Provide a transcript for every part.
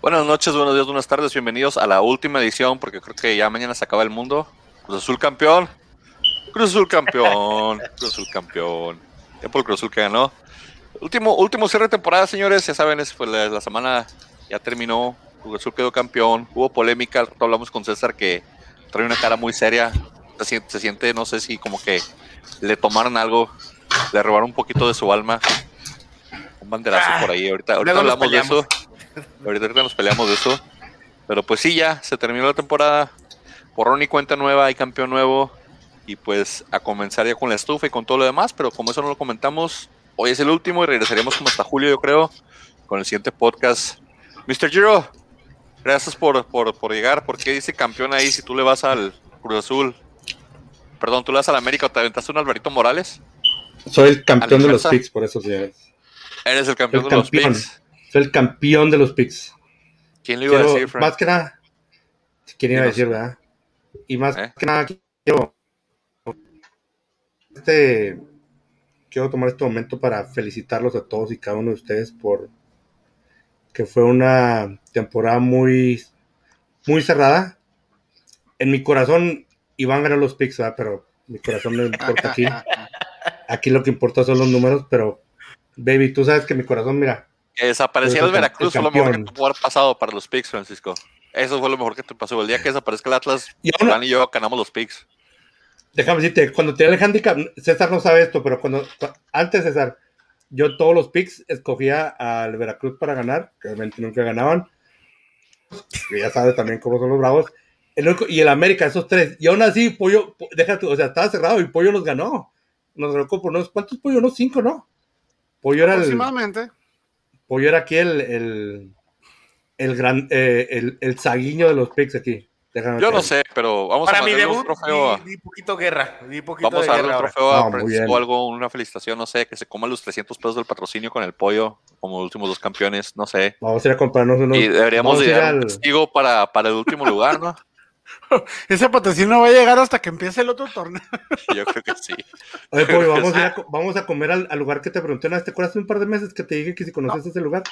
Buenas noches, buenos días, buenas tardes, bienvenidos a la última edición, porque creo que ya mañana se acaba el mundo. Cruz Azul campeón. Cruz Azul campeón. Cruz Azul campeón. Por el Cruz Azul que ganó. Último, último cierre de temporada, señores. Ya saben, es, pues, la, la semana ya terminó. Cruz Azul quedó campeón. Hubo polémica. Hablamos con César que trae una cara muy seria. Se siente, se siente, no sé si como que le tomaron algo, le robaron un poquito de su alma. Un banderazo por ahí. Ahorita, hablamos de eso. Ahorita, ahorita nos peleamos de eso. Pero pues sí, ya se terminó la temporada. Borrón y cuenta nueva, hay campeón nuevo. Y pues a comenzar ya con la estufa y con todo lo demás. Pero como eso no lo comentamos, hoy es el último y regresaremos como hasta julio, yo creo, con el siguiente podcast. Mr. Giro, gracias por, por, por llegar. ¿Por qué dice campeón ahí si tú le vas al Cruz Azul? Perdón, tú le vas al América o te aventaste un Alvarito Morales. Soy el campeón de los picks, por eso, señores. Eres el campeón El de los picks. Soy el campeón de los picks. ¿Quién le iba a decir, Frank? más que nada, ¿quién iba a decir, verdad? Y más ¿Eh? que nada, quiero, este, quiero tomar este momento para felicitarlos a todos y cada uno de ustedes por que fue una temporada muy, muy cerrada. En mi corazón, Iván ganó los picks, ¿verdad? pero mi corazón no importa aquí. Aquí lo que importa son los números, pero, baby, tú sabes que mi corazón, mira, Que desapareciera el Veracruz fue lo mejor que pudo haber pasado para los picks, Francisco. Eso fue lo mejor que te pasó. El día que desaparezca el Atlas, Y y yo ganamos los picks. Déjame decirte, cuando tiré el handicap, César no sabe esto, pero cuando cu- antes César, yo todos los picks escogía al Veracruz para ganar, que obviamente nunca ganaban. Que ya sabes también cómo son los bravos. El único- y el América, esos tres. Y aún así, Pollo, po- déjate, o sea, estaba cerrado y Pollo los ganó. Nos ganó por unos, ¿cuántos Pollo? Unos cinco, ¿no? Pollo era el, Aproximadamente. Pollo era aquí el, el, el gran, eh, el, el saguiño de los picks aquí. Déjame Yo no sé, pero vamos Para a mi mandarle un debut, trofeo. a- di, di poquito guerra. Di poquito Vamos de a darle un guerra ahora. trofeo a No, Francisco, bien. algo, una felicitación, no sé, que se coma los 300 pesos del patrocinio con el pollo, como los últimos dos campeones, no sé. Vamos a ir a comprarnos unos. Y deberíamos ir dar un al- testigo para, para el último lugar, ¿no? Ese patrocinio va a llegar hasta que empiece el otro torneo. Yo creo que sí. Oye, vamos a, ir a, co- vamos a comer al, al lugar que te pregunté vez. ¿Te acuerdas hace un par de meses que te dije que si conoces ese lugar?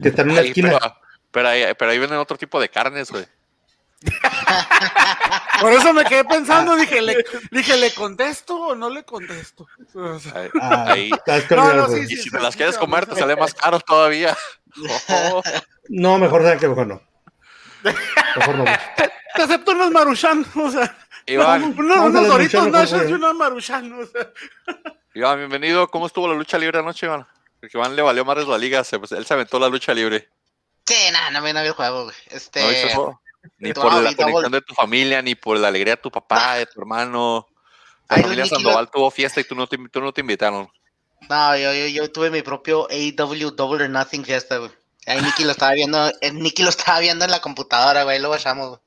Que está en una esquina. pero, pero ahí, pero ahí venden otro tipo de carnes, güey. Por eso me quedé pensando, dije, ¿le, dije, ¿le contesto o no le contesto? O sea, Ahí, Ah, ahí. No, no, sí, Y sí. si te las quieres comer, te sale más caro todavía. Oh, No, mejor que mejor no. Mejor no. te acepto unos maruchan, o sea, Iván, a unos doritos nachos y unos maruchan, o sea. Iván, bienvenido. ¿Cómo estuvo la lucha libre anoche, Iván? Porque Iván le valió madres la liga, se- pues, él se aventó la lucha libre. Sí, nada, no, me no vi el juego, güey. Este, ¿No juego? Ni no, por la conexión de tu familia, ni por la alegría de tu papá, de tu hermano. La Ay, familia Sandoval tuvo fiesta y tú no te, tú no te invitaron. no, yo, yo, yo tuve mi propio AEW Double or Nothing fiesta, güey. Ahí Nicky lo estaba viendo, eh, Nicky lo estaba viendo en la computadora, güey, lo bajamos, güey.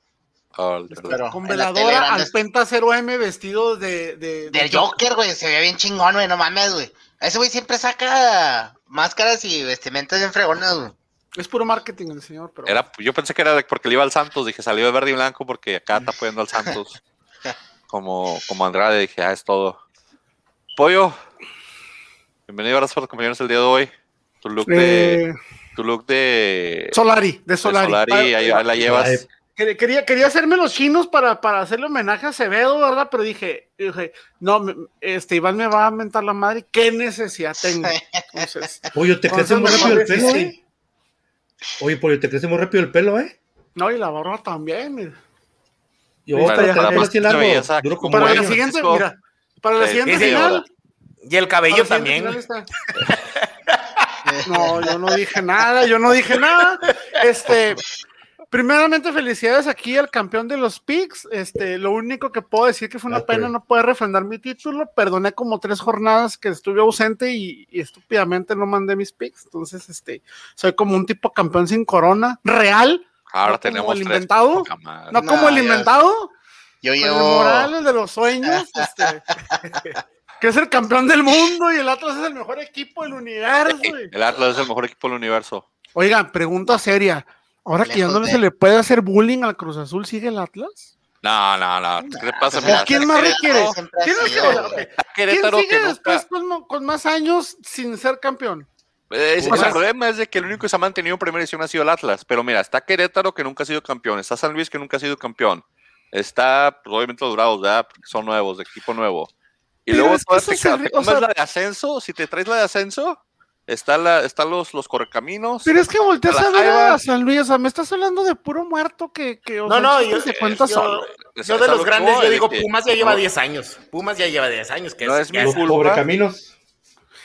Ah. Pero Con veladora al Penta 0M vestido de... de, de Del Joker, güey, se ve bien chingón, güey, no mames, güey. Ese güey siempre saca máscaras y vestimentas bien fregonas, güey. Es puro marketing el señor, pero... Era, yo pensé que era de- porque le iba al Santos, dije salió de verde y blanco porque acá está apoyando al Santos. Como, como Andrade, dije, ah, es todo. Pollo, bienvenido, gracias por acompañarnos el día de hoy. Tu look de. Tu look de. Solari, de de Solari. Ah, ahí, ahí la llevas. Quería, quería, hacerme los chinos para, para hacerle homenaje a Acevedo, ¿verdad? Pero dije, dije no, este Iván me va a mentar la madre, ¿qué necesidad tengo? Entonces, Pollo, te crece muy rápido el pelo, sí. ¿eh? Oye, Pollo, te crece muy rápido el pelo, ¿eh? No, y la barba también. mira. Yo Sí, para para- tener para duro como la siguiente, mira, para la siguiente final. Y el cabello también. No, yo no dije nada, yo no dije nada. Este, primeramente felicidades aquí al campeón de los picks. Este, lo único que puedo decir que fue una pena no poder refrendar mi título. Perdoné como tres jornadas que estuve ausente y, y estúpidamente no mandé mis picks. Entonces, este, soy como un tipo campeón sin corona real, Ahora no como tenemos el tres. inventado. no No, como el inventado. Yo el llevo. Morales de los sueños, este, que es el campeón del mundo y el Atlas es el mejor equipo del universo. güey. El Atlas es el mejor equipo del universo. Oigan, pregunta seria. Ahora que ya no de- se le puede hacer bullying al Cruz Azul, ¿sigue el Atlas? No, no, no. ¿Qué le pasa? ¿O Mira, quién más requiere? ¿Quién, ok, ¿quién Querétaro sigue después con, con más años sin ser campeón? Eh, ese- O el problema es de que el único que se ha mantenido en primera edición ha sido el Atlas. Pero mira, está Querétaro que nunca ha sido campeón, está San Luis que nunca ha sido campeón, está pues, obviamente los Dorados, ¿verdad? Porque son nuevos, de equipo nuevo. Y Pero luego es que todas eso te, se o sea- la de ascenso, si te traes la de ascenso, está la, están los, los correcaminos. Pero es que volteas A ver a San Luis, o sea, me estás hablando de puro muerto que, que o No, sea, no, yo, se cuenta yo- solo. Yo de los que grandes, yo digo, que Pumas ya lleva no- 10 años. Pumas ya lleva 10 años. Que No es, es mi culpa. pobrecaminos.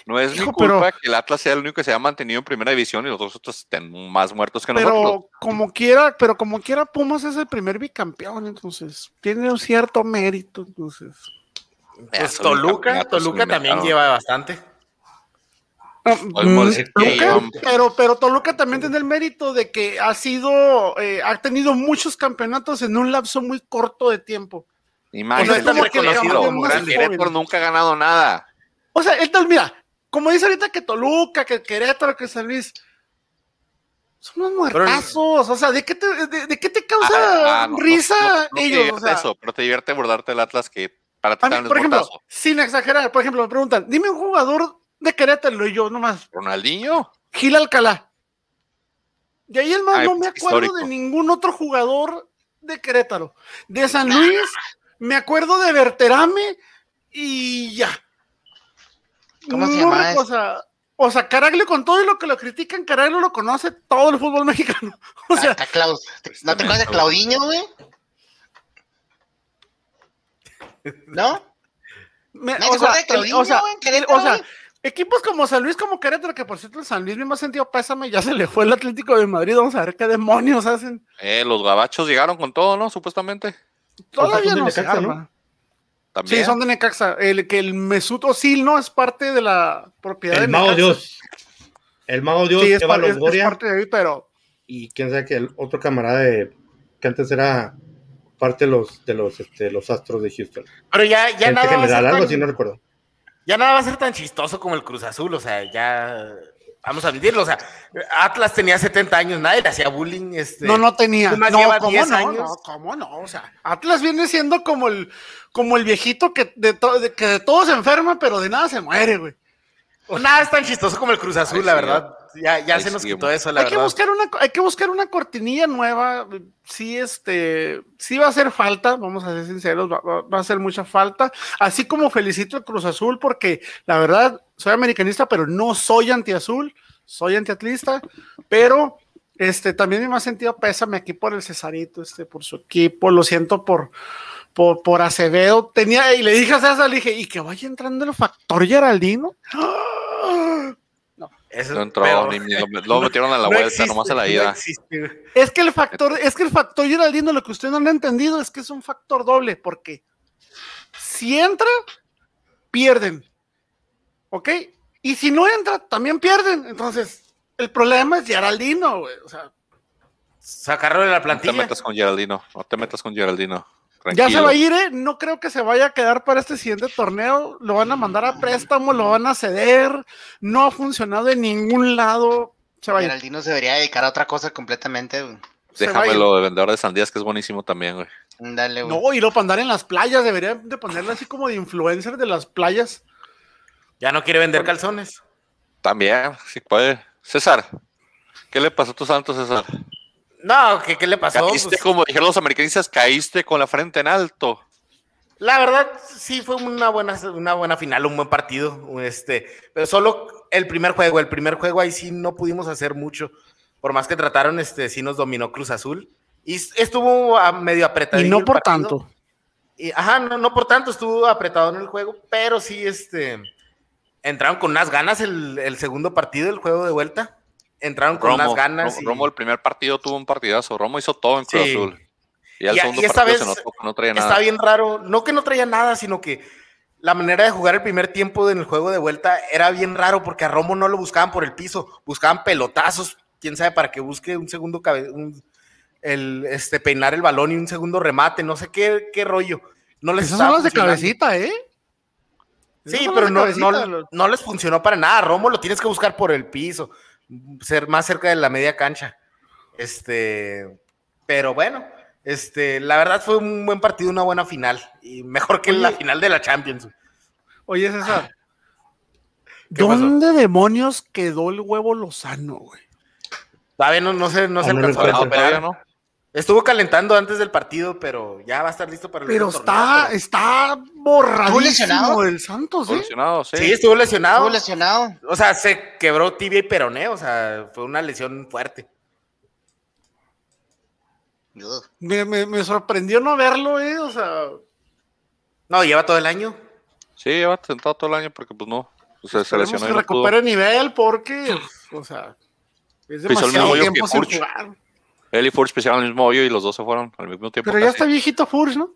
No es mi culpa pero- que el Atlas sea el único que se ha mantenido en primera división y los dos otros estén más muertos que nosotros. Pero como quiera, pero como quiera, Pumas es el primer bicampeón, entonces tiene un cierto mérito, entonces. Pues Toluca, Toluca también lleva bastante. Ah, Olmos, mm, que Toluca, pero, pero Toluca también tiene el mérito de que ha sido, eh, ha tenido muchos campeonatos en un lapso muy corto de tiempo. Ni más, O sea, es Querétaro jóvenes. nunca ha ganado nada. O sea, entonces, mira, como dice ahorita que Toluca, que Querétaro, que San Luis, son unos muertazos. O sea, ¿de qué te, de, de qué te causa Ah, ah, no, no, risa no, no te ellos? O divierte sea, eso, pero te divierte abordarte el Atlas que para mí, es por ejemplo, sin exagerar, por ejemplo, me preguntan, dime un jugador de Querétaro y yo nomás, Ronaldinho. Gil Alcalá. De ahí el más Ay, no me pues, acuerdo histórico. de ningún otro jugador de Querétaro. De San Luis, me acuerdo de Berterame y ya. ¿Cómo se No llama me- ese? O sea, o sea, Caraglio con todo y lo que lo critican, Caraglio lo conoce todo el fútbol mexicano. O sea, Hasta Claus- ¿No te acuerdas de Claudinho, güey? ¿No? me- ¿Nadie o se sea, Claudinho, o sea, en o equipos como San Luis, como Querétaro, que por cierto el San Luis me ha sentido pésame, ya se le fue el Atlético de Madrid, vamos a ver qué demonios hacen. Eh, los gabachos llegaron con todo, ¿no? Supuestamente. Todavía no se arma. También. Sí, son de Necaxa. El que el Mesut Özil no es parte de la propiedad El de Mago Necaxa. Dios. El Mago Dios Sí, es, lleva par- a es- es Longoria parte de ahí, pero y quién sabe que el otro camarada de, que antes era parte de los de los este, los astros de Houston. Pero ya, ya Gerente nada va a general, ser algo tan- así, no recuerdo. ya nada va a ser tan chistoso como el Cruz Azul, o sea, ya vamos a admitirlo, o sea, Atlas tenía 70 años, nadie le hacía bullying, este, no, no tenía. No, lleva ¿cómo 10 no? años. No, ¿cómo no? O sea, Atlas viene siendo como el, como el viejito que de, to- de- que de todo se enferma, pero de nada se muere, güey. nada es tan chistoso como el Cruz Azul, la sí, verdad, ya, se nos quitó eso, la hay que buscar una, hay que buscar una cortinilla nueva. Sí, este, sí va a hacer falta, vamos a ser sinceros, va, va- va a hacer mucha falta. Así como felicito al Cruz Azul, porque la verdad soy americanista, pero no soy antiazul, soy antiatlista, pero este también me ha sentido pésame aquí por el Cesarito, este, por su equipo, lo siento por. Por, por Acevedo, tenía, y le dije a César, le dije, y que vaya entrando el factor Geraldino. ¡Ah! Eso- No entró, pero- ni, ni- lo, lo metieron a la no vuelta, existe, nomás a la no ida. existe. Es que el factor, es que el factor Geraldino, lo que usted no han entendido es que es un factor doble, porque si entra, pierden. ¿Ok? Y si no entra, también pierden. Entonces, el problema es Geraldino, güey. O sea, Sacarlo de la No te plantilla. metas con Geraldino, no te metas con Geraldino. Ya se va a ir, ¿eh? No creo que se vaya a quedar para este siguiente torneo. Lo van a mandar a préstamo, lo van a ceder. No ha funcionado en ningún lado. Se va a ir. Geraldino se debería dedicar a otra cosa completamente, güey. Déjamelo de vendedor de sandías, que es buenísimo también, güey. Dale, güey. No, y lo para andar en las playas. Debería de ponerle así como de influencer de las playas. Ya no quiere vender calzones. También, sí puede. César, ¿qué le pasó a tu santo, César? No, ¿qué, qué le pasó? Caíste, Pues, como dijeron los americanistas, caíste con la frente en alto. La verdad, sí fue una buena, una buena final, un buen partido. Este, pero solo el primer juego, el primer juego ahí sí no pudimos hacer mucho. Por más que trataron, este, sí nos dominó Cruz Azul. Y estuvo a medio apretado. Y no por tanto. Y, ajá, no, no por tanto, estuvo apretado en el juego, pero sí, este, entraron con unas ganas el, el segundo partido, el juego de vuelta. Entraron con unas ganas. Romo, y- Romo el primer partido tuvo un partidazo. Romo hizo todo en Cruz Sí. Azul. Y al Y- segundo y esta partido se notó que no traía Está nada. bien raro, no que no traía nada, sino que la manera de jugar el primer tiempo en el juego de vuelta era bien raro porque a Romo no lo buscaban por el piso, buscaban pelotazos, quién sabe para que busque un segundo cabe- un- el este peinar el balón y un segundo remate, no sé qué, qué rollo. No les Esas son las de cabecita, ¿eh? Sí, pero no, no les funcionó para nada. Romo lo tienes que buscar por el piso, ser más cerca de la media cancha. Este, pero bueno, este, la verdad fue un buen partido, una buena final y mejor que la final de la Champions. Oye, César. ¿Dónde demonios quedó el huevo Lozano, güey? Todavía no, no se, no se alcanzó a recuperar. no. Estuvo calentando antes del partido, pero ya va a estar listo para el Pero está, torneo, pero- está borradísimo lesionado? el Santos, ¿eh? Evolucionado, sí. Sí, estuvo lesionado. Estuvo lesionado. O sea, se quebró tibia y peroné, o sea, fue una lesión fuerte. Me, me- me sorprendió no verlo, ¿eh? O sea, No, lleva todo el año. Sí, lleva sentado todo el año porque pues no. pues, Se, se lesionó que recupere nivel porque, o sea, es Pisó el mismo demasiado hoyo que tiempo sin jugar. Él y Furch pisaron el mismo hoyo y los dos se fueron al mismo tiempo. Pero ya casi. está viejito Furch, ¿no?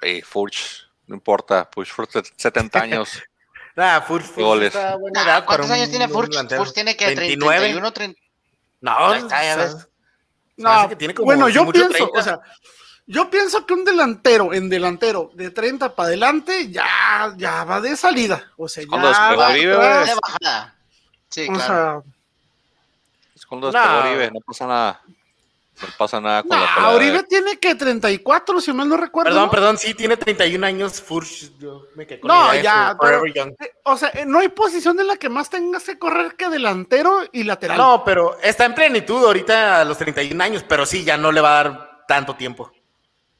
Ey, Furch, no importa. Furch, Furch, 70 años. Nada, Furch, Furch Goles. está buena Ah, edad ¿Cuántos para años tiene Furch? delantero. Furch tiene que 29. 31, 30. No, está, ya ves. No, que tiene como bueno, yo mucho pienso, 30. o sea, yo pienso que un delantero en delantero de 30 para adelante ya, ya va de salida. O sea, ya va De bajada. Sí, o claro. sea, No. despegó Oribe, no pasa nada. No pasa nada con la nah, pelea. Oribe tiene que 34, si mal no recuerdo. Perdón, ¿no? perdón, sí, tiene 31 años Furch. Yo me quedé con No, la ya, Forever Young. Eh, O sea, eh, no hay posición en la que más tengas que correr que delantero y lateral. No, pero está en plenitud ahorita a los 31 años, pero sí, ya no le va a dar tanto tiempo.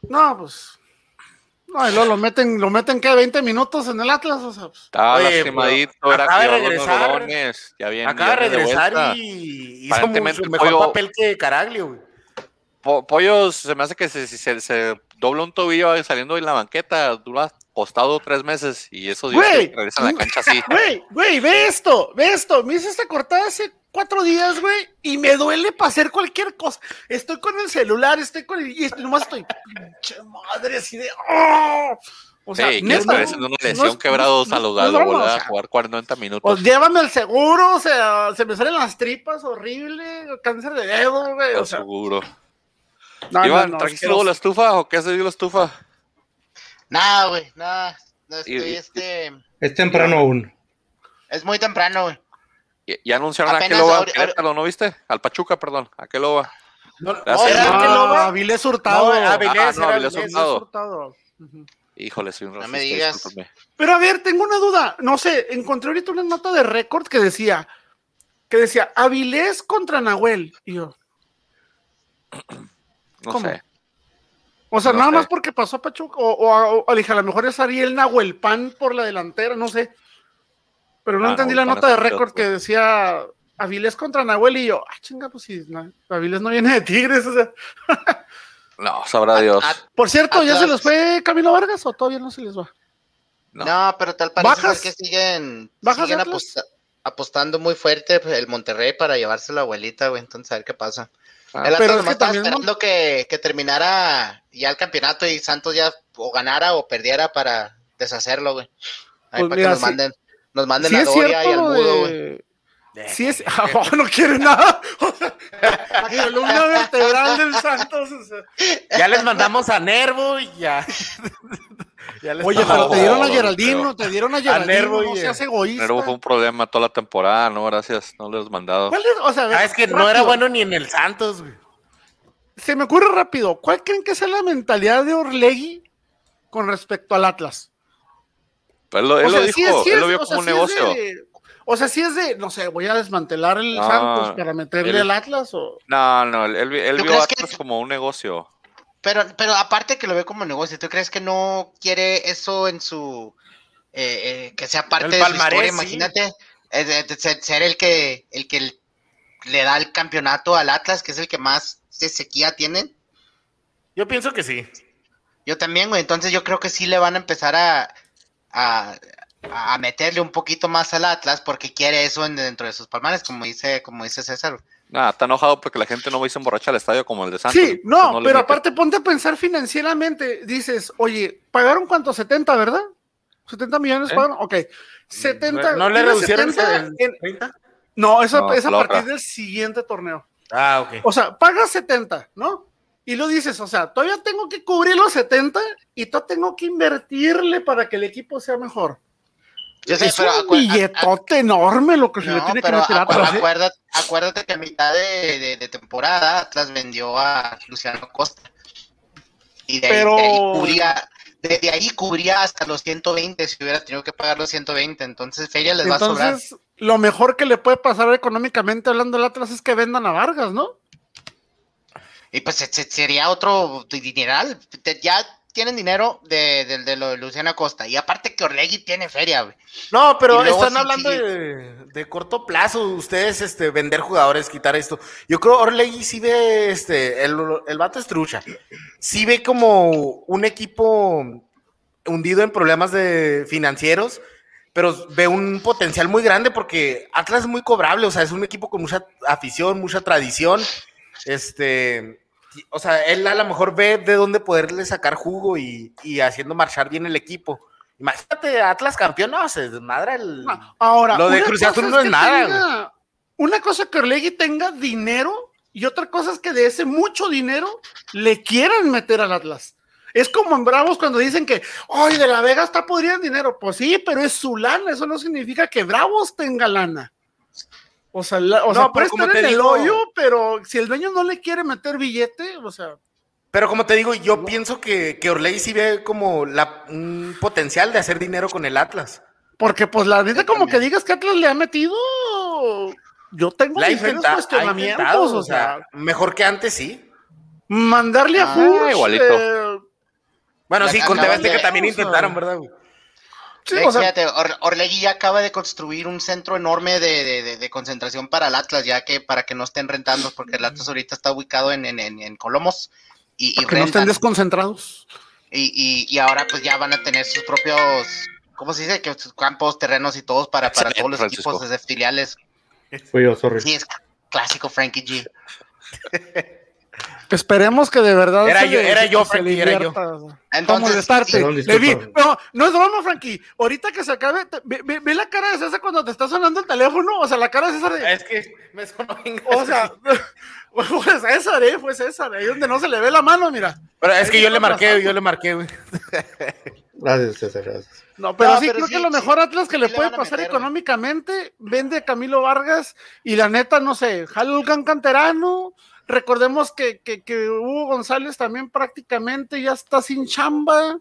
No, pues. No, y luego lo meten, lo meten que 20 minutos en el Atlas, o sea, pues, Estaba Oye, lastimadito, pero era acaba de de regresar. rolones, Ya bien, Acaba de viene regresar y hizo mucho mejor Pollo- papel que Caraglio, güey. Po- Pollos, se me hace que se, se, se dobla un tobillo saliendo en la banqueta, dura costado tres meses y eso Güey. que regresa a la cancha así. Güey, güey, ve esto, ve esto. Me hice esta cortada hace cuatro días, güey, y me duele para hacer cualquier cosa. Estoy con el celular, estoy con el. Y estoy- nomás estoy. Pinche madre, así de. ¡oh! O sea, Ey, que neta, regresen de una no lesión no- a no- lo, no volver o a jugar 40 minutos. Pues llévame al seguro, o sea, se me salen las tripas horrible, cáncer de dedo, güey. O sea, seguro. no, Iván, no, no, ¿trajiste luego la estufa o qué has dio la estufa? Nada, güey, nada. No estoy, y- este. Es temprano aún. Es muy temprano, güey. Ya, anunciaron a qué Apenas lo va, ahori- Querétalo, ¿no viste? Al Pachuca, perdón, a qué lo va. No, no, sé, era no. Ah, Avilés Hurtado. No, Avilés, Ah, no, Avilés Avilés. Hurtado. Hurtado. Híjole, soy un No racista, me digas. discúlpame. Pero a ver, tengo una duda. No sé, encontré ahorita una nota de récord que decía, que decía, Avilés contra Nahuel. Y yo, No ¿Cómo? sé. o sea, No nada sé. más porque pasó a Pachuca, o, o, o dije, a lo mejor es Ariel Nahuel Pan por la delantera, no sé. Pero no Ah, entendí la nota de récord que decía Avilés contra Nahuel y yo, ah, chinga, pues si na- Avilés no viene de Tigres. O sea. No, sabrá Dios. Por cierto, ¿ya se les fue Camilo Vargas o todavía no se les va? No. No, pero tal parece ¿Bajas? ser que siguen, ¿Bajas siguen aposta- apostando muy fuerte el Monterrey para llevarse la abuelita, güey. Entonces, a ver qué pasa. Ah, el pero es que estaba también esperando que, que terminara ya el campeonato y Santos ya o ganara o perdiera para deshacerlo, güey. Ahí Pues para mira, que nos sí. manden, nos manden Sí a Doria y al Mudo, güey. Sí es... Ah, no quiere nada. O sea, la columna vertebral del Santos. o sea. Ya les mandamos a Nervo y ya. Ya les Oye, pero mandamos- te dieron a no, Geraldino, te dieron a Geraldino, Nervo no seas egoísta. Nervo fue un problema toda la temporada, no, gracias, no les mandado. ¿Cuál es? O sea, Ah, es que no era bueno ni en el Santos, güey. Se me ocurre rápido, ¿cuál creen que sea la mentalidad de Orlegui con respecto al Atlas? Él lo, él O lo dijo, sí es- sí él es- lo vio sea, como un sí negocio. de- o sea, si es de, no sé, voy a desmantelar el Ah, Santos para meterle al Atlas o... No, no, él, él, él ¿Tú vio que- como un negocio. Pero, pero aparte que lo ve como negocio, ¿tú crees que no quiere eso en su eh, eh, que sea parte El de su palmarés, historia? sí. Imagínate eh, de- de ser, ser el que el que le da el campeonato al Atlas, que es el que más de sequía tienen. Yo pienso que sí. Yo también, güey. Entonces yo creo que sí le van a empezar a, a, a meterle un poquito más al Atlas porque quiere eso en- dentro de sus palmares, como dice, como dice César. Nada, está enojado porque la gente no va a irse emborracha al estadio como el de Santos. Sí, no, pero mete. aparte ponte a pensar financieramente. Dices, oye, ¿pagaron cuánto? 70, ¿verdad? 70 millones ¿Eh? pagaron. Ok. 70. ¿No le ¿tienes reducieron 70 el en- 30? No, eso No, es a partir del siguiente torneo. Ah, ok. O sea, pagas 70, ¿no? Y lo dices, o sea, todavía tengo que cubrir los 70 y todavía tengo que invertirle para que el equipo sea mejor. Yo es un billetote enorme lo que se le tiene que meter a acu- Atlas, ¿eh? acuérdate, acuérdate que a mitad de, de- de temporada Atlas vendió a Luciano Costa. Y de ahí, Pero- de ahí cubría, de, ahí cubría hasta los 120 si hubiera tenido que pagar los 120. Entonces, Feria les va a sobrar. Entonces, lo mejor que le puede pasar económicamente hablando del Atlas es que vendan a Vargas, ¿no? Y pues se- se- sería otro dineral. Ya tienen dinero de, de, de lo de Luciana Costa. Y aparte que Orlegui tiene feria, güey. No, pero están sí, hablando sí. de, de corto plazo. Ustedes, este, vender jugadores, quitar esto. Yo creo Orlegui sí ve, este, el, el vato es trucha. Sí ve como un equipo hundido en problemas de financieros, pero ve un potencial muy grande porque Atlas es muy cobrable. O sea, es un equipo con mucha afición, mucha tradición. Este, o sea, él a lo mejor ve de dónde poderle sacar jugo y, y haciendo marchar bien el equipo. Imagínate, Atlas campeón, no, se desmadra el. Ah, Ahora, Lo de Cruz Azul no es que nada, tenga- Una cosa es que Orlegui tenga dinero y otra cosa es que de ese mucho dinero le quieran meter al Atlas. Es como en Bravos cuando dicen que, ¡ay, de la Vega está podrida en dinero! Pues sí, pero es su lana, eso no significa que Bravos tenga lana. O sea, la- o No, sea pero puede como estar te en el digo- hoyo, pero si el dueño no le quiere meter billete, o sea, Pero como te digo, yo pienso que, que Orley sí ve como la, un potencial de hacer dinero con el Atlas. porque pues la neta como que digas que Atlas le ha metido, yo tengo La intenta- ha cuestionamientos, intentado, o sea, mejor que antes sí. mandarle a Ah, Furch, igualito. eh, Bueno, La sí, con TV que también o sea, intentaron, ¿verdad? güey? Sí, o sea, fíjate, Or- Orlegui ya acaba de construir un centro enorme de, de- de- de concentración para el Atlas, ya que para que no estén rentando, porque el Atlas ahorita está ubicado en, en, en- en Colomos y, que no estén desconcentrados. Y, y- y ahora pues ya van a tener sus propios, ¿cómo se dice? Que sus campos, terrenos y todos para, para todos los Francisco. equipos desde filiales. Fui yo, sorry. Sí, es clásico Frankie G. Esperemos que de verdad Era yo- le- era yo, Frankie, era yo. Entonces. Perdón, Le vi- no, no es broma, Frankie. Ahorita que se acabe, te- ve, ve- ve la cara de César cuando te está sonando el teléfono. O sea, la cara de César de. Es que me sonó bien O sea, fue César, ¿eh? Fue César. Ahí donde no se le ve la mano, mira. Pero es que yo le marqué, yo le marqué, güey. Gracias, César, gracias. No, pero No, sí pero creo sí, que lo sí, mejor Atlas que sí le puede pasar meter, económicamente, vende a Camilo Vargas y la neta, no sé, Jalulcan Canterano. Recordemos que, que, que Hugo González también prácticamente ya está sin chamba.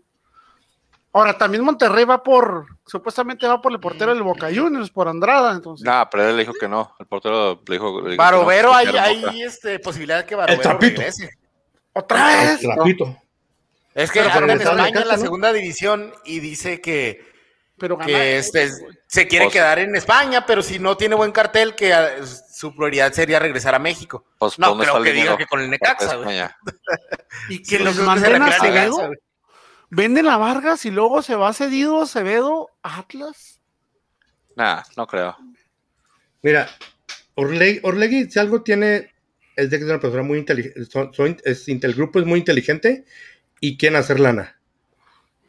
Ahora, también Monterrey va por, supuestamente va por el portero del Boca Juniors, por Andrada, entonces. Nah, pero él le dijo que no. El portero le dijo. le dijo que Barovero, no, hay, hay este, posibilidad que Barovero Trapito. regrese. ¡Otra El vez! trapito. Es que Pero anda en España en la segunda división y dice que, Pero que este, se quiere Pues- quedar en España, pero si no tiene buen cartel, que ah, su prioridad sería regresar a México. Pues, No, ¿dónde creo que diga dinero? que con el Necaxa, güey. Y que los manden a güey. venden a Vargas y luego se va cedido Acevedo a Atlas. Nah, no creo. Mira, Orlegui, Orlegui, si algo tiene, es de que es una persona muy inteligente. Son, son- es, el grupo es muy inteligente y quieren hacer lana.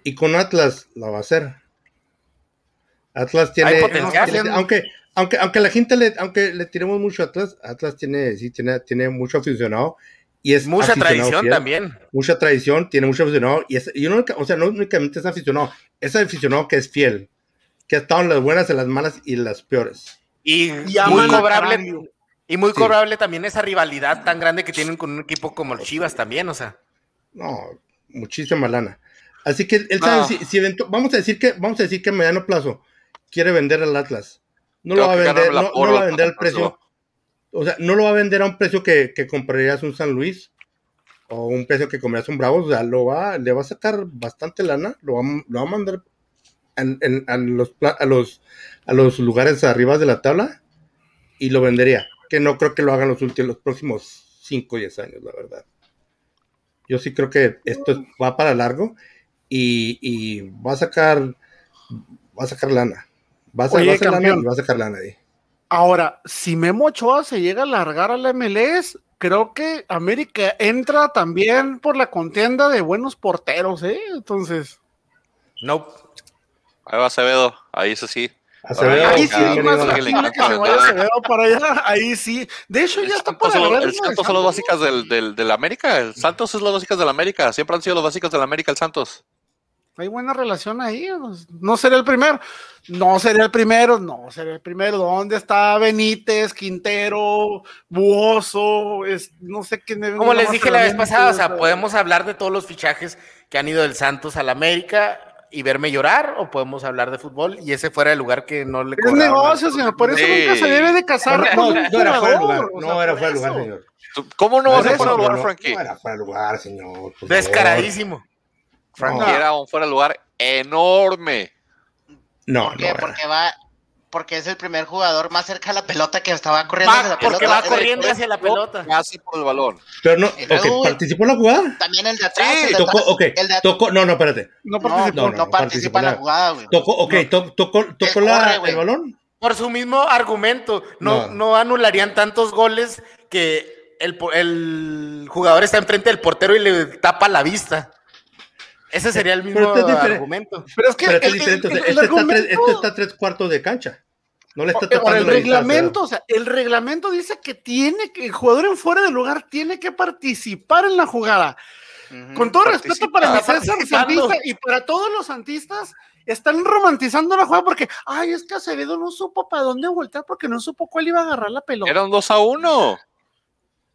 Y con Atlas la va a hacer. Atlas tiene. Hay potencial. aunque, aunque, aunque la gente le, aunque le tiremos mucho a Atlas, Atlas tiene, sí, tiene, tiene mucho aficionado. Y es Mucha aficionado tradición fiel. también. Mucha tradición, tiene mucho aficionado. Y, es, y uno, o sea, no únicamente es aficionado, es aficionado que es fiel. Que ha estado en las buenas, en las malas y en las peores. Y, Y muy cobrable. Y muy Sí. cobrable también esa rivalidad tan grande que tienen con un equipo como el Chivas también, o sea. No, muchísima lana. Así que él No. sabe si, vamos a decir que vamos a decir que a mediano plazo quiere vender al Atlas. No lo va a vender, no, lo va a vender al precio. O sea, no lo va a vender a un precio que, que comprarías un San Luis o un precio que comprarías un Bravos. O sea, lo va, le va a sacar bastante lana, lo va, a- lo va a mandar en- en- a, los, a, los, a los lugares arriba de la tabla y lo vendería. Que no creo que lo hagan los últimos, los próximos 5 o 10 años, la verdad. Yo sí creo que esto es- va para largo y, y va a sacar va a sacar lana. Va a, Oye, va a hacer lana campeón. y va a sacar lana ahí. Ahora, si Memo Ochoa se llega a largar a la MLS, creo que América entra también por la contienda de buenos porteros, ¿eh? Entonces, No. Ahí va Acevedo. Ahí eso sí. Acevedo, ahí sí, que le el. Acevedo para allá, ahí sí. De hecho, El ya está por el de Santos son los básicas del, del, del América. El Santos es las básicas del América. Siempre han sido los básicos del América el Santos. Hay buena relación ahí. pues, No sería el primero. No sería el primero. No sería el primero. ¿Dónde está Benítez, Quintero, Buoso? Es, no sé quién. Como les dije la vez pasada, o sea, podemos hablar de todos los fichajes que han ido del Santos al América y verme llorar o podemos hablar de fútbol y ese fuera el lugar que no le Es negocio, señor. Por eso Sí. nunca se debe de casar. No, con no, un no era fuera de lugar. jugador, o sea, No era fuera de lugar, señor. ¿Cómo no No vas a era fuera lugar, no, Frankie? No era fuera de lugar, señor. Descaradísimo. Frankie No. era un fuera de lugar enorme. No, ¿Por no. qué? Porque va, porque es el primer jugador más cerca de la pelota que estaba corriendo hacia pelota. porque va corriendo hacia la pelota. Casi por el balón. Pero no. ¿participó en la jugada? También el de atrás. Sí, el de Tocó, atrás, ok, el de tocó, no, no, espérate. No participó. no, no, no participa en la jugada, güey. Tocó, ok, to- tocó, tocó Él la- corre, güey. el balón. Por su mismo argumento, no, No. no. anularían tantos goles que el, el jugador está enfrente del portero y le tapa la vista. Ese sería el mismo Pero es diferente. argumento. Pero es que Pero este es el- diferente. o el- sea, el este, está tres, este está tres cuartos de cancha. No le está tapando el la reglamento, o sea, el reglamento dice que tiene que, el jugador en fuera de lugar tiene que participar en la jugada. Con todo respeto para César. Santista y para todos los santistas, están romantizando la jugada porque, ay, es que Acevedo no supo para dónde voltear porque no supo cuál iba a agarrar la pelota. Era un 2 a 1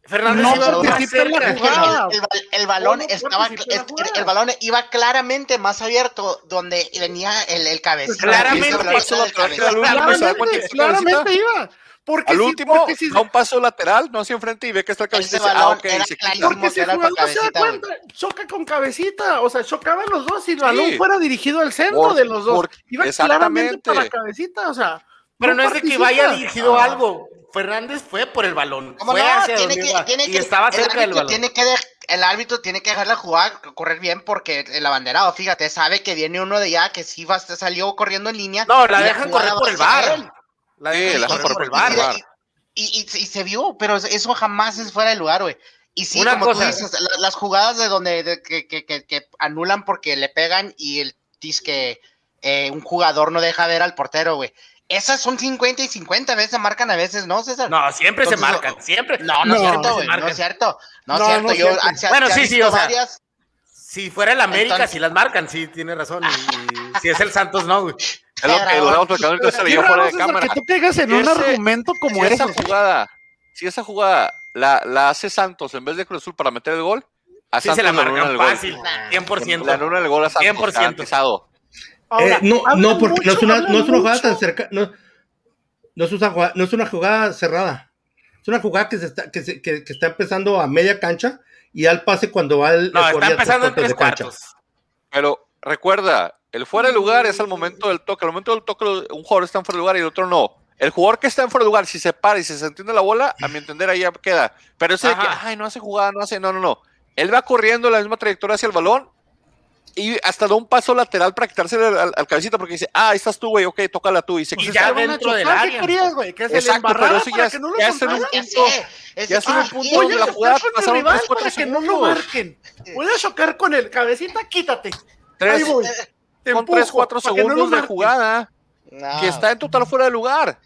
Fernández No iba participa en la jugada. el, el ba- el balón No, estaba participó en la el, jugada. el balón iba claramente más abierto donde venía el, el cabecita. Claramente, Ese balón pasó era la del pelota cabecita. al último, ¿se da cuenta Claramente, iba. Porque Al si- último, porque si- da un paso lateral, no hacia enfrente y ve que está el cabecita dice, ah, ok, era se. Porque si el jugador no se da cuenta, choca con cabecita, o sea, chocaban los dos y el balón Sí. fuera dirigido al centro Por- de los dos. por- Iba claramente para cabecita, o sea. Pero no es de que vaya dirigido algo. Fernández fue por el balón. ¿Cómo Fue no? hacia Tiene que, tiene y que, estaba el cerca del árbitro balón. tiene que dej- el árbitro tiene que dejarla jugar, correr bien porque el abanderado, fíjate, sabe que viene uno de allá que sí va, salió corriendo en línea. No, la dejan correr por el bar. La Sí, dejan la correr dejan por el bar. Y, y- y se vio, pero eso jamás es fuera de lugar, güey. Y sí, Una como cosa. tú dices, la- las jugadas de donde de que, que- que- que anulan porque le pegan y el dice que eh, un jugador no deja ver al portero, güey. Esas son 50 y 50 veces marcan a veces, ¿no, César? No, siempre se Entonces, marcan, siempre. No, no, No, es cierto, se güey. No es cierto. No, es No, cierto. no es Yo, cierto. ah, se- Bueno, se sí, sí, o sea, varias- Si fuera el América, Entonces- si las marcan, sí, tiene razón. Y, y si es el Santos, no, güey. Es lo que estamos platicando se veía fuera de César, cámara. que tú caigas en un Ese- argumento como si ese. esa jugada, si esa jugada la, la hace Santos en vez de Cruz Azul para meter el gol, a Sí Santos se la marcan el gol. fácil, Nah. 100%. Le anulan el gol a Santos, 100%. Ahora, Eh, no, no, porque no es una, hablan no es una jugada mucho. tan cerca. No, no es una jugada, no es una jugada cerrada. Es una jugada que, se está, que, se- que- que está empezando a media cancha y al pase cuando va el. No, el está empezando en tres cuartos. Pero recuerda, el fuera de lugar es al momento del toque. Al momento del toque, un jugador está en fuera de lugar y el otro no. El jugador que está en fuera de lugar, si se para y si se entiende la bola, a mi entender ahí ya queda. Pero ese de que, Ajá. ay, no hace jugada, no hace, no, no, no. Él va corriendo la misma trayectoria hacia el balón y hasta da un paso lateral para quitarse al, al- cabecita porque dice, ah, ahí estás tú, güey, ok, tócala tú. Y se Y ya dentro del chocar, ¿qué área. querías, güey? Que se le Exacto, pero eso ya no ya es en un contaran. Ya es- Ya es en un punto donde la jugada pasaron rival tres, cuatro para que no lo marquen. Voy a chocar con el cabecita, quítate. Ahí Tres, voy. Te con empujo 3, 4 para que no lo segundos de jugada No. que está en total fuera de lugar.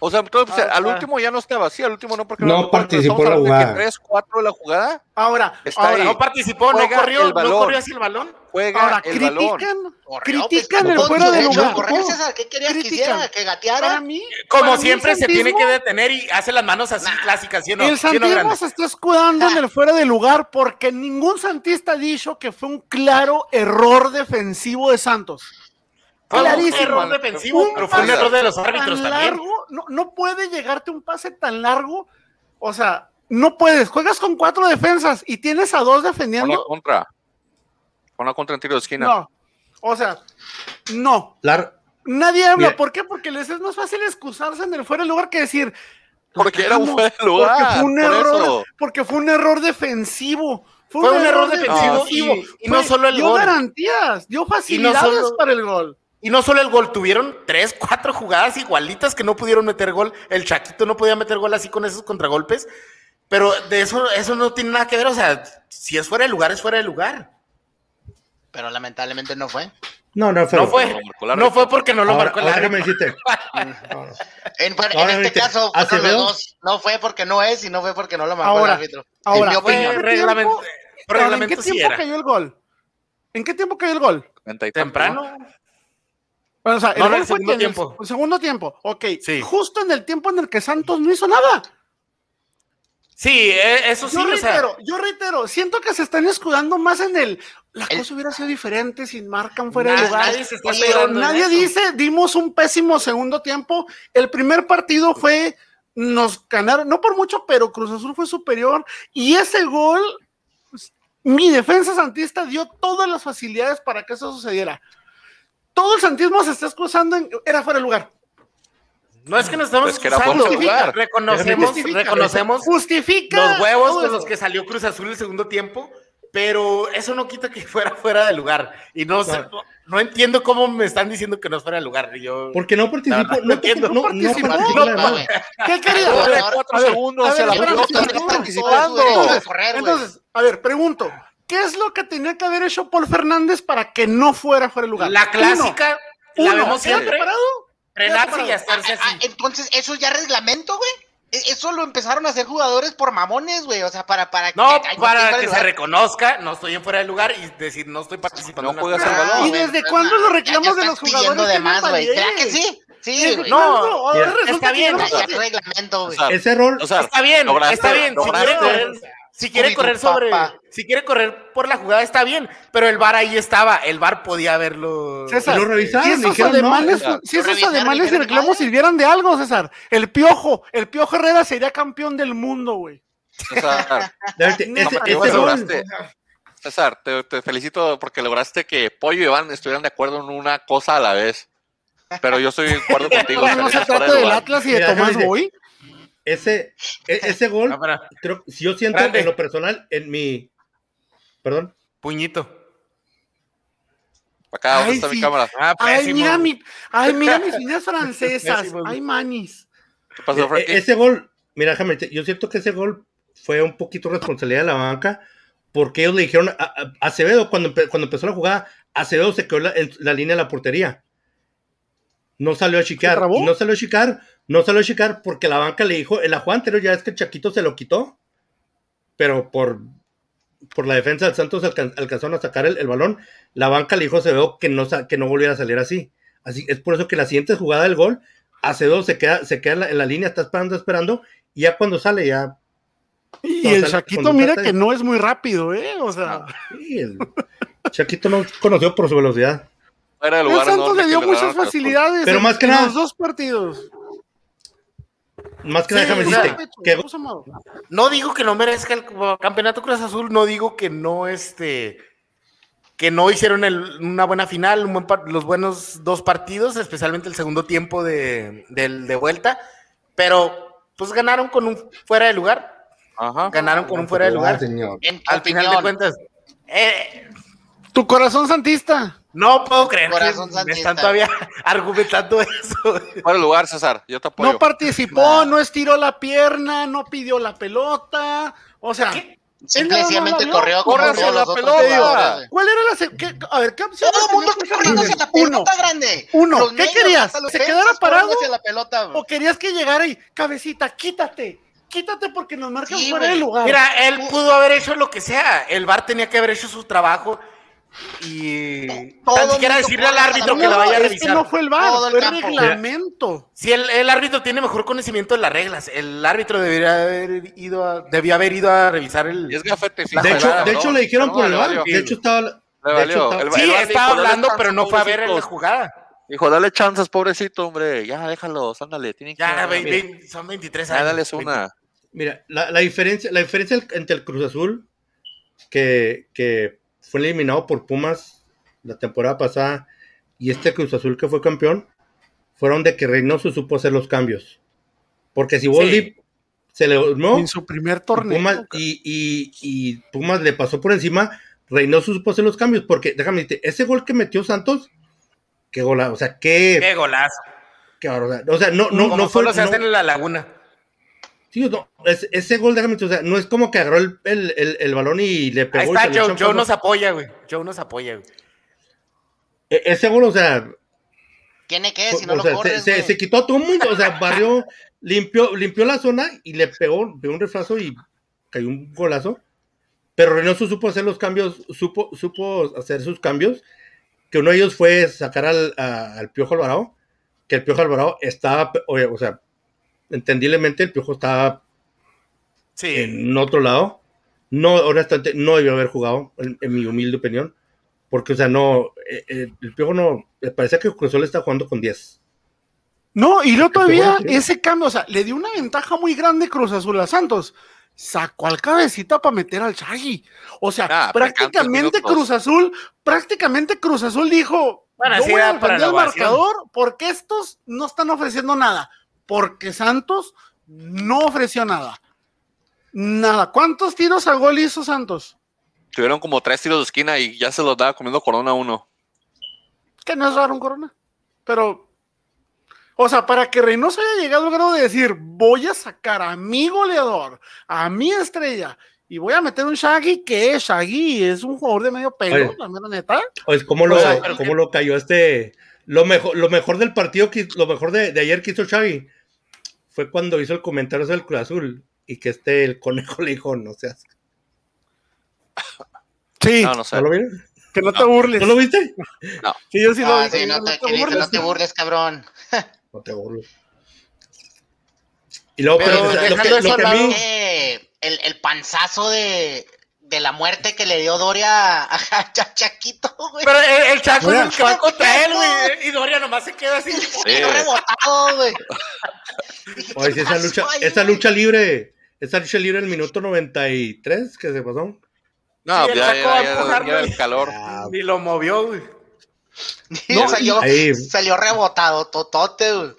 O sea, entonces, Ah, al ah. último ya no estaba así, al último no porque No pero participó en la que jugada. 3, 4 de la jugada, Ahora, Está ahora. No participó, no corrió, el no balón. corrió hacia el balón. juega ahora el balón. critican, Corrió, critican pues, el no, fuera de no, lugar. No, César, ¿qué querías que critican. hiciera? ¿Que gateara? Para mí, Como para siempre se tiene que detener y hace las manos así clásicas, ¿sí o no? El ¿Sí no, santismo se está escudando en el fuera de lugar porque ningún santista ha dicho que fue un claro error defensivo de Santos. Fue un Clarísimo. error defensivo, pero fue un pase error de los tan árbitros también. largo, no, no puede llegarte un pase tan largo. O sea, no puedes. Juegas con cuatro defensas y tienes a dos Con la defendiendo. contra. Con la contra en tiro de esquina. No. O sea, no. La- Nadie habla. Mira. ¿Por qué? Porque les es más fácil excusarse en el fuera de lugar que decir. Porque era un fuera de lugar, Porque fue un por error. eso. Porque fue un error defensivo. Fue un error defensivo defensivo. y- y no solo el dio gol. garantías, dio facilidades solo- para el gol. Y no solo el gol, tuvieron tres, cuatro jugadas igualitas que no pudieron meter gol. El Chaquito no podía meter gol así con esos contragolpes. Pero de eso, eso no tiene nada que ver. O sea, si es fuera de lugar, es fuera de lugar. Pero lamentablemente no fue. no, no fue. No fue, lo marcó el árbitro. no fue porque no lo Ahora, marcó el que me árbitro. dijiste. En, pero en Ahora, este caso, fueron los dos. No fue porque no es y no fue porque no lo marcó Ahora, el árbitro. ahora, en mi Fue opinión. ¿qué reglamento, tiempo- por Ahora, ¿En qué tiempo cayó el gol? ¿En qué tiempo cayó el gol? Temprano. Bueno, o sea, el No, gol el fue segundo en el- tiempo. el segundo tiempo, ok. Sí. Justo en el tiempo en el que Santos no hizo nada. Sí, eh, eso sí, Yo o sea, reitero, yo reitero, siento que se están escudando más en el. La El- cosa hubiera sido diferente sin marcan fuera de lugar. nadie se está Pero esperando en nadie dice, dimos un pésimo segundo tiempo. El primer partido fue, nos ganaron, no por mucho, pero Cruz Azul fue superior. Y ese gol, mi defensa santista dio todas las facilidades para que eso sucediera. Todo el santismo se está excusando en, era fuera de lugar. no es que nos estamos Es que era excusando, fuera de lugar. reconocemos, Justifica, reconocemos Justifica los huevos con los que salió Cruz Azul el segundo tiempo, pero eso no quita que fuera fuera de lugar. Y no, sé, no, no entiendo cómo me están diciendo que no es fuera de lugar. Yo, Porque no participó, No, no no, entiendo, no, güey. ¿Qué quería? Cuatro segundos, se la entonces, a ver, pregunto, ¿qué es lo que tenía que haber hecho Paul Fernández para que no fuera fuera de lugar? la clásica Uno, la uno, vemos ¿queda siempre. preparado? Frenarse y Ah, estarse ah, así. entonces, eso es ya reglamento, güey. E- Eso lo empezaron a hacer jugadores por mamones, güey. O sea, para, para No, ay, para que se reconozca, no estoy en fuera de lugar y decir no estoy participando. No en el balón. ¿Y desde cuándo los ya- reclamos ya de los jugadores de más, güey. ¿Será que sí? Sí, ¿Desde güey. No, está que bien, ya no Ya, ya se- es reglamento, güey. O sea, Ese error, O sea, Está bien, lograste- está bien. Si lograste- correr, si quiere correr sobre, si quiere correr por la jugada está bien, pero el VAR ahí estaba, el VAR podía haberlo. César, lo revisaron, si esos dijeron, no, si esos reclamos "Vale". sirvieran de algo, César, el piojo, el piojo Herrera sería campeón del mundo, güey. César, lograste. César, te, te felicito porque lograste que Pollo y Iván estuvieran de acuerdo en una cosa a la vez. Pero yo estoy de acuerdo contigo. No se trata de del. Atlas y de Mira, Tomás Boy. Ese, e- ese gol, para, creo, si yo siento Grande. en lo personal, en mi, perdón, puñito. Acá, ¿dónde Ay, está mi cámara? Ah, Ay, mira mi, ay, mira mis líneas francesas. Pésimo. Ay, manis. ¿Qué pasó, E- Frankie? e- ese gol, mira, déjame, yo siento que ese gol fue un poquito responsabilidad de la banca, porque ellos le dijeron a, a- Acevedo, cuando, empe- cuando empezó la jugada, Acevedo se quedó en la, en la línea de la portería. No salió a chicar. no salió a chicar, no salió a chicar porque la banca le dijo, en la jugada anterior ya es que el Chaquito se lo quitó, pero por, por la defensa del Santos alcan- alcanzaron a sacar el, el balón. La banca le dijo a Acevedo que no, que no volviera a salir así. Así es por eso que la siguiente jugada del gol, Acevedo se queda, se queda en la, en la línea, está esperando, esperando, y ya cuando sale, ya. Y No, el Chaquito, mira que no es muy rápido, ¿eh? O sea, sí, el Chaquito no es conocido por su velocidad. De el lugar Santos le dio muchas facilidades Pero en- más que en nada- los dos partidos. Más que Sí, nada, déjame decirte, que. No digo que no merezca el campeonato Cruz Azul, no digo que no este que no hicieron el- una buena final, un buen par- los buenos dos partidos, especialmente el segundo tiempo de, vuelta, pero pues ganaron con un fuera de lugar, Ajá. ganaron con un fuera de lugar. señor. En Al final de cuentas, eh, Tu corazón santista. No puedo creer Corazón que me están todavía argumentando eso. Fuera lugar, César. Yo te apoyo. No participó, no estiró la pierna, no pidió la pelota. O sea, simplemente Él no, corrió la pelota. ¿cuál era la qué- A ver, ¿qué opción Todo el mundo está corriendo hacia la Uno. pelota grande. Uno, Los ¿qué medios, querías? ¿Se quedara parado? hacia la pelota, güey. ¿O querías que llegara y, cabecita, quítate? Quítate porque nos marcan Sí, fuera de lugar. Mira, él pudo haber hecho lo que sea, el VAR tenía que haber hecho su trabajo y Todo tan siquiera decirle al árbitro que la vaya a es que revisar. no fue el VAR, Todo el fue campo. reglamento. Si el, el árbitro tiene mejor conocimiento de las reglas, el árbitro debería haber ido a, debió haber ido a revisar el. Y es gafete. La De hecho, de hecho le dijeron por el valió. De hecho, estaba. Le de valió. hecho, estaba- El- Sí, el VAR estaba hablando, pero no fue a ver la jugada. Dijo, dale chances, pobrecito, hombre. Ya, déjalos, ándale. Tienen Ya, ya, ve- ve- son 23 años. dales una. Mira, la, la diferencia, la diferencia entre el Cruz Azul, que, que fue eliminado por Pumas la temporada pasada, y este Cruz Azul que fue campeón, fueron de que Reynoso supo hacer los cambios. Porque si Boldi se le no, En su primer torneo. Pumas, y, y- y Pumas le pasó por encima, Reynoso supo hacer los cambios. Porque, déjame decirte, ese gol que metió Santos, qué gola, o sea, qué, Qué golazo. qué. O sea, no, no, Como no fue. solo se no- hacen en la laguna. Sí, no, es- ese gol, déjame decirte, o sea, no es como que agarró el, el- el- el balón y le pegó. Ahí está, Joe, nos apoya, güey. Joe nos apoya, güey. E- Ese gol, o sea, Tiene que, si no o lo sea, corres, se, se- güey. se quitó a todo el mundo, o sea, barrió, limpió, limpió la zona y le pegó, pegó un refrazo y cayó un golazo. Pero Reynoso supo hacer los cambios, supo, supo hacer sus cambios, que uno de ellos fue sacar al, a- al Piojo Alvarado, que el Piojo Alvarado estaba, o, o sea, entendiblemente el Piojo estaba Sí. en otro lado. No, honestamente, no debió haber jugado, en, en mi humilde opinión. Porque, o sea, no, eh, eh, el Piojo no, me parecía que Cruz Azul está jugando con 10. No, y luego todavía ese cambio, o sea, le dio una ventaja muy grande Cruz Azul a Santos. Sacó al cabecita para meter al Chagui. O sea, Ah, prácticamente ¿cuántos Cruz Azul, prácticamente Cruz Azul dijo, Bueno, yo voy a defender el marcador porque estos no están ofreciendo nada. Porque Santos no ofreció nada. Nada. ¿Cuántos tiros a gol hizo Santos? Tuvieron como tres tiros de esquina y ya se los daba comiendo corona uno. Que no es raro un corona. Pero, o sea, para que Reynoso haya llegado al grado de decir, voy a sacar a mi goleador, a mi estrella, y voy a meter un Shaggy, que es Shaggy, es un jugador de medio pelo, la mera neta. Pues, ¿cómo lo, O sea, cómo lo cayó este? Lo mejor, lo mejor del partido, lo mejor de, de ayer que hizo Xavi fue cuando hizo el comentario del Cruz Azul y que este, el conejo le dijo, no seas. Sí, No, no sé. ¿No lo vieron? que no te burles. ¿No lo viste? Sí, yo sí lo Ah, vi, sí, no te, te burles. no te burles, cabrón. No te burles. Y luego, Pero pero, o sea, lo, que, eso lo que a lado- mí, Eh, el, el panzazo de, de la muerte que le dio Doria a, a Cha- Chaquito, güey. Pero el, el Chaco Mira. es el que va contra él, güey. Y Doria nomás se queda así. Quedó rebotado, güey. Oye, ¿qué si esa lucha, ahí, esa güey? lucha libre, esa lucha libre el minuto 93 que se pasó. No, Sí, el ya, ya, ya, ya el calor. Ni lo movió, güey. No, salió, ahí- salió rebotado, totote, güey.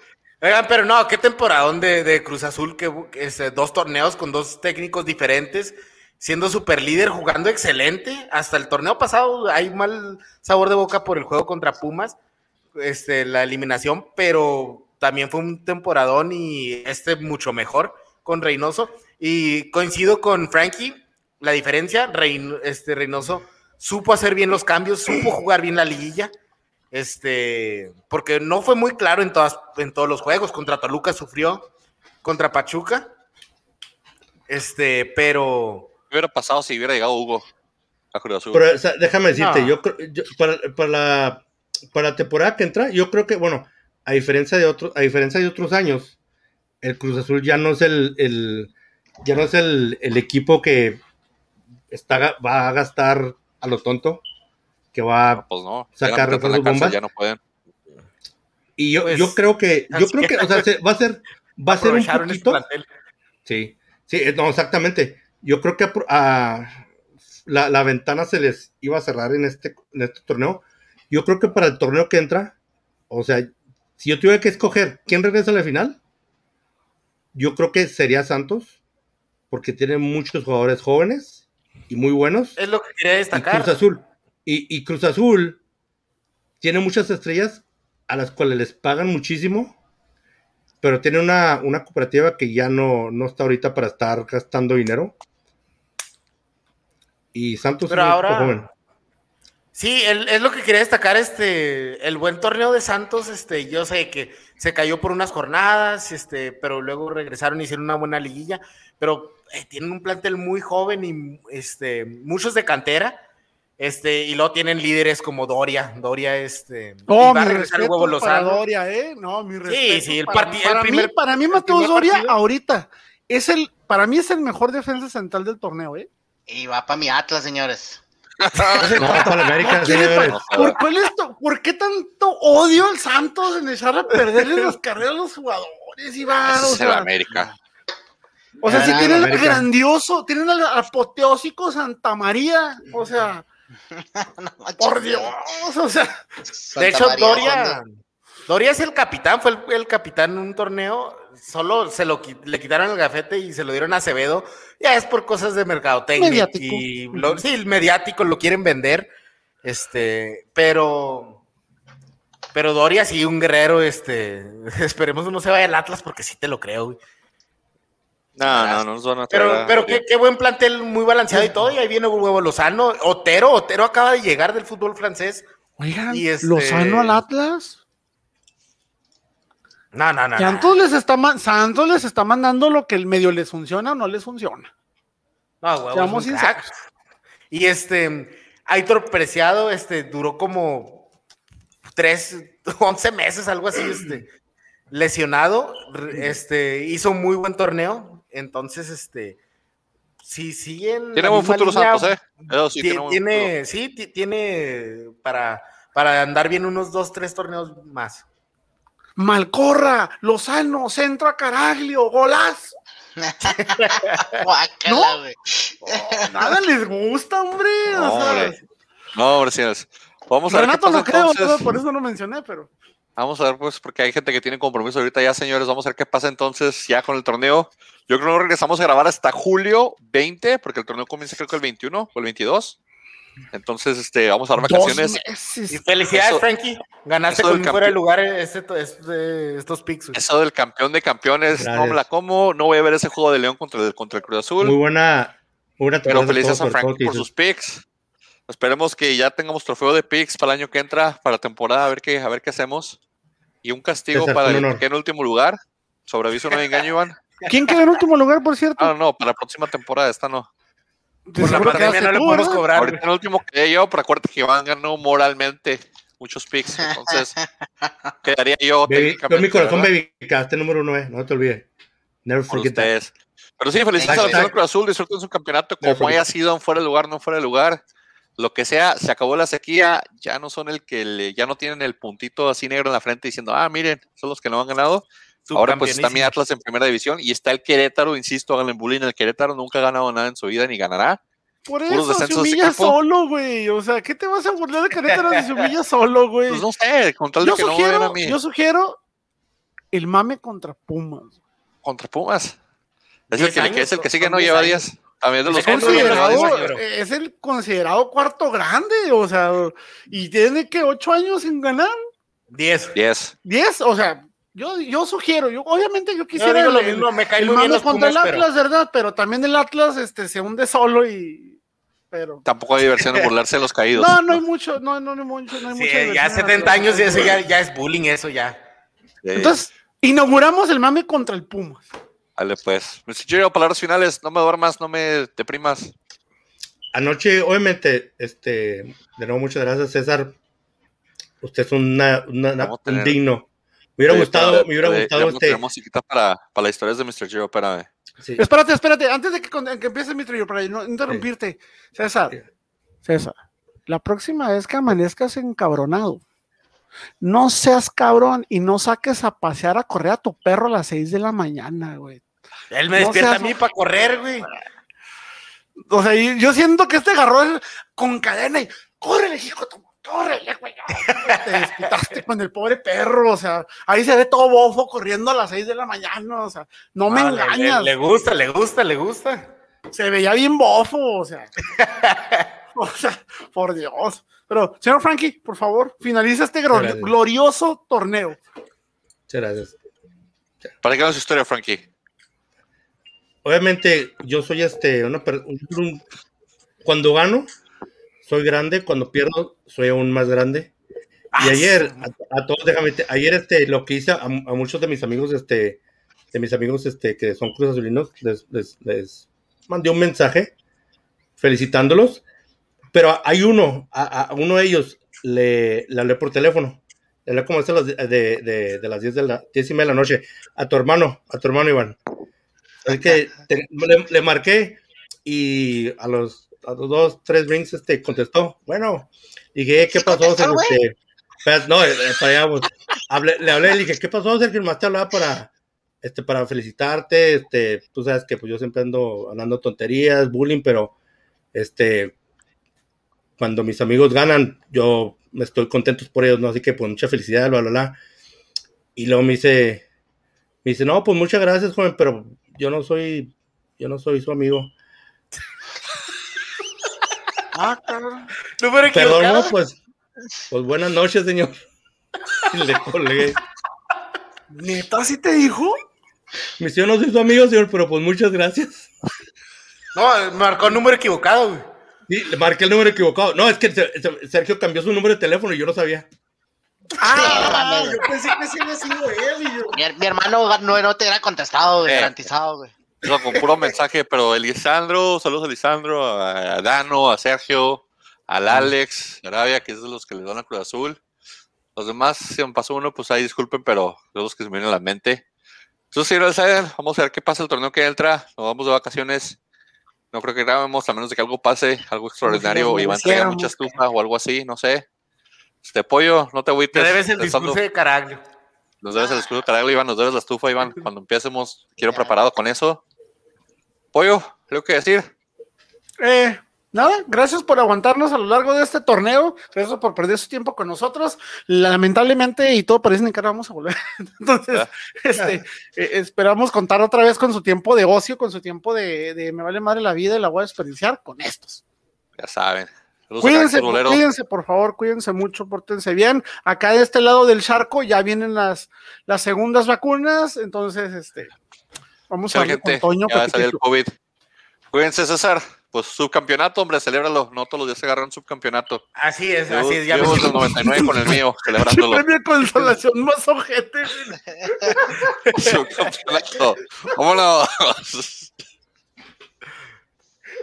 Oigan, pero no, qué temporadón de, de Cruz Azul, que, que este, dos torneos con dos técnicos diferentes, siendo super líder, jugando excelente. Hasta el torneo pasado hay mal sabor de boca por el juego contra Pumas, este, la eliminación, pero también fue un temporadón y este mucho mejor con Reynoso. Y coincido con Frankie, la diferencia, este, Reynoso supo hacer bien los cambios, supo jugar bien la liguilla. Este, porque no fue muy claro en, todas, en todos los juegos. Contra Toluca sufrió, contra Pachuca. Este, pero. ¿Qué hubiera pasado si hubiera llegado Hugo a Cruz Azul? Pero o sea, déjame decirte, No. yo, creo- yo- para, para la, para la temporada que entra, yo creo que, bueno, a diferencia de otros, a diferencia de otros años, el Cruz Azul ya no es el, el- ya no es el, el equipo que está, va a gastar a lo tonto, que va No, pues no. Sacar Ya no pueden refuerzos en la cárcel, bombas. Ya no pueden. y yo, Pues, yo creo que, yo creo que, o sea, se- va a ser, va a ser un poquito. Sí, sí, no, exactamente. Yo creo que a, a- la, la ventana se les iba a cerrar en este, en este torneo. Yo creo que para el torneo que entra, o sea, si yo tuviera que escoger quién regresa a la final, yo creo que sería Santos, porque tiene muchos jugadores jóvenes y muy buenos. Es lo que quería Y destacar. Cruz Azul. Y, y Cruz Azul tiene muchas estrellas a las cuales les pagan muchísimo, pero tiene una, una cooperativa que ya no, no está ahorita para estar gastando dinero. Y Santos Pero ahora- joven. Sí, el- es lo que quería destacar, este, el buen torneo de Santos, este, yo sé que se cayó por unas jornadas, este, pero luego regresaron y hicieron una buena liguilla, pero eh, tienen un plantel muy joven y este, muchos de cantera, este, y luego tienen líderes como Doria, Doria, este, Oh, va a regresar el huevo Lozano. Doria, ¿eh? No, mi respeto. sí, el para, el para primer- mí, para mí Mateus Doria partido. ahorita es el, para mí es el mejor defensa central del torneo, ¿eh? Y va para mi Atlas, señores. No, para América, ¿Por, cuál es to- ¿Por qué tanto odio al Santos en echar a perderle las carreras a los jugadores, Iván? Ese O es el sea, América. o sea, si Ah, tienen al América. grandioso, tienen al apoteósico Santa María, o sea, por Dios, o sea, Santa De hecho, María, Doria, ¿dónde? Doria es el capitán, fue el, el capitán en un torneo, solo se lo le quitaron el gafete y se lo dieron a Acevedo, ya es por cosas de mercadotecnia Mediático. y lo- sí, el mediático lo quieren vender, este, pero pero Doria sí un guerrero, este, esperemos no se vaya al Atlas porque sí te lo creo, güey. No, no, no nos van a Pero, pero qué, qué buen plantel, muy balanceado y todo, y ahí viene un huevo Lozano, Otero, Otero acaba de llegar del fútbol francés. oigan, Y este- Lozano al Atlas. No, no, no. no. Santos les está Santos les está mandando lo que el medio les funciona o no les funciona. No, huevo, Seamos es un crack. sinceros. Y este, Aitor Preciado, este, duró como tres, once meses, algo así, este, lesionado, este, hizo un muy buen torneo, entonces, este, si siguen. Tiene buen futuro línea, Santos, ¿eh? Eso sí, ti- tiene tiene, sí, ti- tiene para, para andar bien unos dos, tres torneos más. Malcorra, Lozano, centro a Caraglio, golazo. Guácala, güey. Nada les gusta, hombre. o No, sea, hombre. No, hombre, señores. Vamos a ver qué Renato pasa no creo, por eso no mencioné, pero. Vamos a ver, pues, porque hay gente que tiene compromiso ahorita ya, señores. Vamos a ver qué pasa entonces ya con el torneo. Yo creo que no regresamos a grabar hasta julio 20, porque el torneo comienza creo que el 21 o el 22. Entonces, este, vamos a dar vacaciones. Y felicidades, Eso- Frankie. Ganaste con fuera de lugar este, este- estos picks. güey. Eso del campeón de campeones, no me la como. No voy a ver ese juego de León contra el, contra el Cruz Azul. Muy buena. Pero felicidades a Frankie por dices. sus picks. Esperemos que ya tengamos trofeo de picks para el año que entra, para la temporada, a ver qué, a ver qué hacemos. Y un castigo César, para un el honor. que en último lugar. Sobre aviso no engaño, Iván. ¿Quién quedó en último lugar, por cierto? Ah, no, no, para la próxima temporada, esta no. Por la pandemia no le podemos ¿verdad? cobrar. Ahorita el último quedé yo, pero acuérdate que Iván ganó moralmente muchos picks. Entonces, quedaría yo. Baby, técnicamente, con mi corazón, ¿verdad? baby, quedaste número 9, no te olvides. Never forget that. Pero sí, felicidades a la selección Cruz Azul, disfruten su campeonato Never como forget. haya sido en fuera de lugar, no fuera de lugar. Lo que sea, se acabó la sequía, ya no son el que le- ya no tienen el puntito así negro en la frente diciendo, ah, miren, son los que no han ganado. Ahora pues está mi. Atlas en primera división y está el Querétaro, insisto, háganle bullying, el Querétaro nunca ha ganado nada en su vida ni ganará. Por eso se humilla solo, güey. O sea, ¿qué te vas a burlar de Querétaro si se humilla solo, güey? Pues no sé, con tal de Yo que no me vean a sugiero, mí yo sugiero el mame contra Pumas. contra Pumas. Es el, que, años, es el que sigue, no lleva años. 10. También de los no lleva considerado- 10. Es el considerado cuarto grande, o sea, y tiene que ocho años sin ganar, 10. 10. diez, o sea, yo, yo sugiero, yo obviamente yo Yo quisiera el, lo mismo, me cae el muy bien los contra Pumas, el pero Atlas, ¿verdad? Pero también el Atlas este, se hunde solo y pero Tampoco hay diversión en burlarse de los caídos. no, no hay mucho, no, no, no hay mucho, no hay sí, mucha ya diversión en 70 Atlas. años y eso ya, ya es bullying, eso ya. Eh, Entonces, inauguramos el mame contra el Pumas. Dale, pues. Mr. Palabras finales. No me duermas, no me deprimas. Anoche, obviamente, este, de nuevo, muchas gracias, César. Usted es una, una- Vamos a un digno. Me hubiera gustado, me hubiera eh, gustado este. musiquita para, para las historias de Mr. Giro, espérame. sí. Espérate, espérate, antes de que, que empiece mi trillo, para no interrumpirte, César, César, la próxima vez que amanezcas encabronado, no seas cabrón y no saques a pasear a correr a tu perro a las 6 de la mañana, güey. Él me No despierta seas- a mí para correr, güey. O sea, yo siento que este agarró con cadena y córrele, hijo, de tu- córrele, güey. Te desquitaste con el pobre perro, o sea, ahí se ve todo bofo corriendo a las 6 de la mañana, o sea, no me Ah, le- engañas. Le, le gusta, le gusta, le gusta. se veía bien bofo, o sea. o sea, por Dios. Pero, señor Frankie, por favor, finaliza este glorioso torneo. Muchas gracias. ¿Para qué no su historia, Frankie? Obviamente, yo soy este, una un- cuando gano, soy grande, cuando pierdo, soy aún más grande. Y ayer, a, a todos, déjame, ayer este, lo que hice a, a muchos de mis amigos, este, de mis amigos este, que son Cruz Azulinos, les, les, les mandé un mensaje felicitándolos, pero hay uno, a, a uno de ellos le, le hablé por teléfono, le hablé como a las de, de, de- de las 10 de la, 10 y media de la noche, a tu hermano, a tu hermano Iván. Es que te- le, le marqué y a los, a los dos, tres rings este, contestó. Bueno, dije, ¿qué ¿Sí pasó? Sergio? Este, espera, no, eh, eh, para allá, pues. Hablé- le hablé, le dije, ¿qué pasó, Sergio? Más te hablaba para, este, para felicitarte. Este, tú sabes que pues, yo siempre ando hablando tonterías, bullying, pero este, cuando mis amigos ganan, yo me estoy contento por ellos, ¿no? Así que pues mucha felicidad, bla, bla, bla. Y luego me dice, me dice, no, pues muchas gracias, joven, pero yo no soy, yo no soy su amigo. Ah, cabrón. Número Perdón, equivocado. no, pues, pues buenas noches, señor. Y le colgué. ¿Neta sí te dijo? Dice, yo no soy su amigo, señor, pero pues muchas gracias. No, marcó el número equivocado, güey. Sí, le marqué el número equivocado. No, es que Se- Se- Sergio cambió su número de teléfono y yo no sabía. Ah, no yo pensé que sí había sido él y yo. Mi, mi hermano no, no te hubiera contestado, güey, Eh. garantizado, güey. No, con puro mensaje, pero Elisandro, saludos a Elisandro, a Dano, a Sergio, al Alex, Arabia, que es de los que le dan a Cruz Azul. Los demás, si me pasó uno, pues ahí disculpen, pero los que se me vienen a la mente. Entonces, saben, vamos a ver qué pasa el torneo que entra. Nos vamos de vacaciones. No creo que grabemos, a menos de que algo pase, algo extraordinario, o Iván traiga mucha estufa o algo así, no sé. Este pollo, no te agüites. Te debes el Estando- discurso de Caraglio. Nos debes el escudo carajo, Iván, nos debes la estufa, Iván. Cuando empecemos, quiero preparado con eso. Pollo, creo que decir. Eh, nada, gracias por aguantarnos a lo largo de este torneo. Gracias por perder su tiempo con nosotros. Lamentablemente, y todo parece indicar, vamos a volver. Entonces, este, eh, esperamos contar otra vez con su tiempo de ocio, con su tiempo de, de me vale madre la vida y la voy a desperdiciar con estos. Ya saben. Saludos Cuídense, cuídense, por favor, cuídense mucho, pórtense bien. Acá de este lado del charco ya vienen las, las segundas vacunas, entonces, este, vamos a con gente, Toño. ya va a salir el. COVID. Cuídense, César. Pues subcampeonato, hombre, celébralo. No todos los días se agarran subcampeonato. Así es, así es. Ya me llevo siento- el 99 con el mío, celebrándolo. Premio de consolación más ojete. subcampeonato. Vámonos.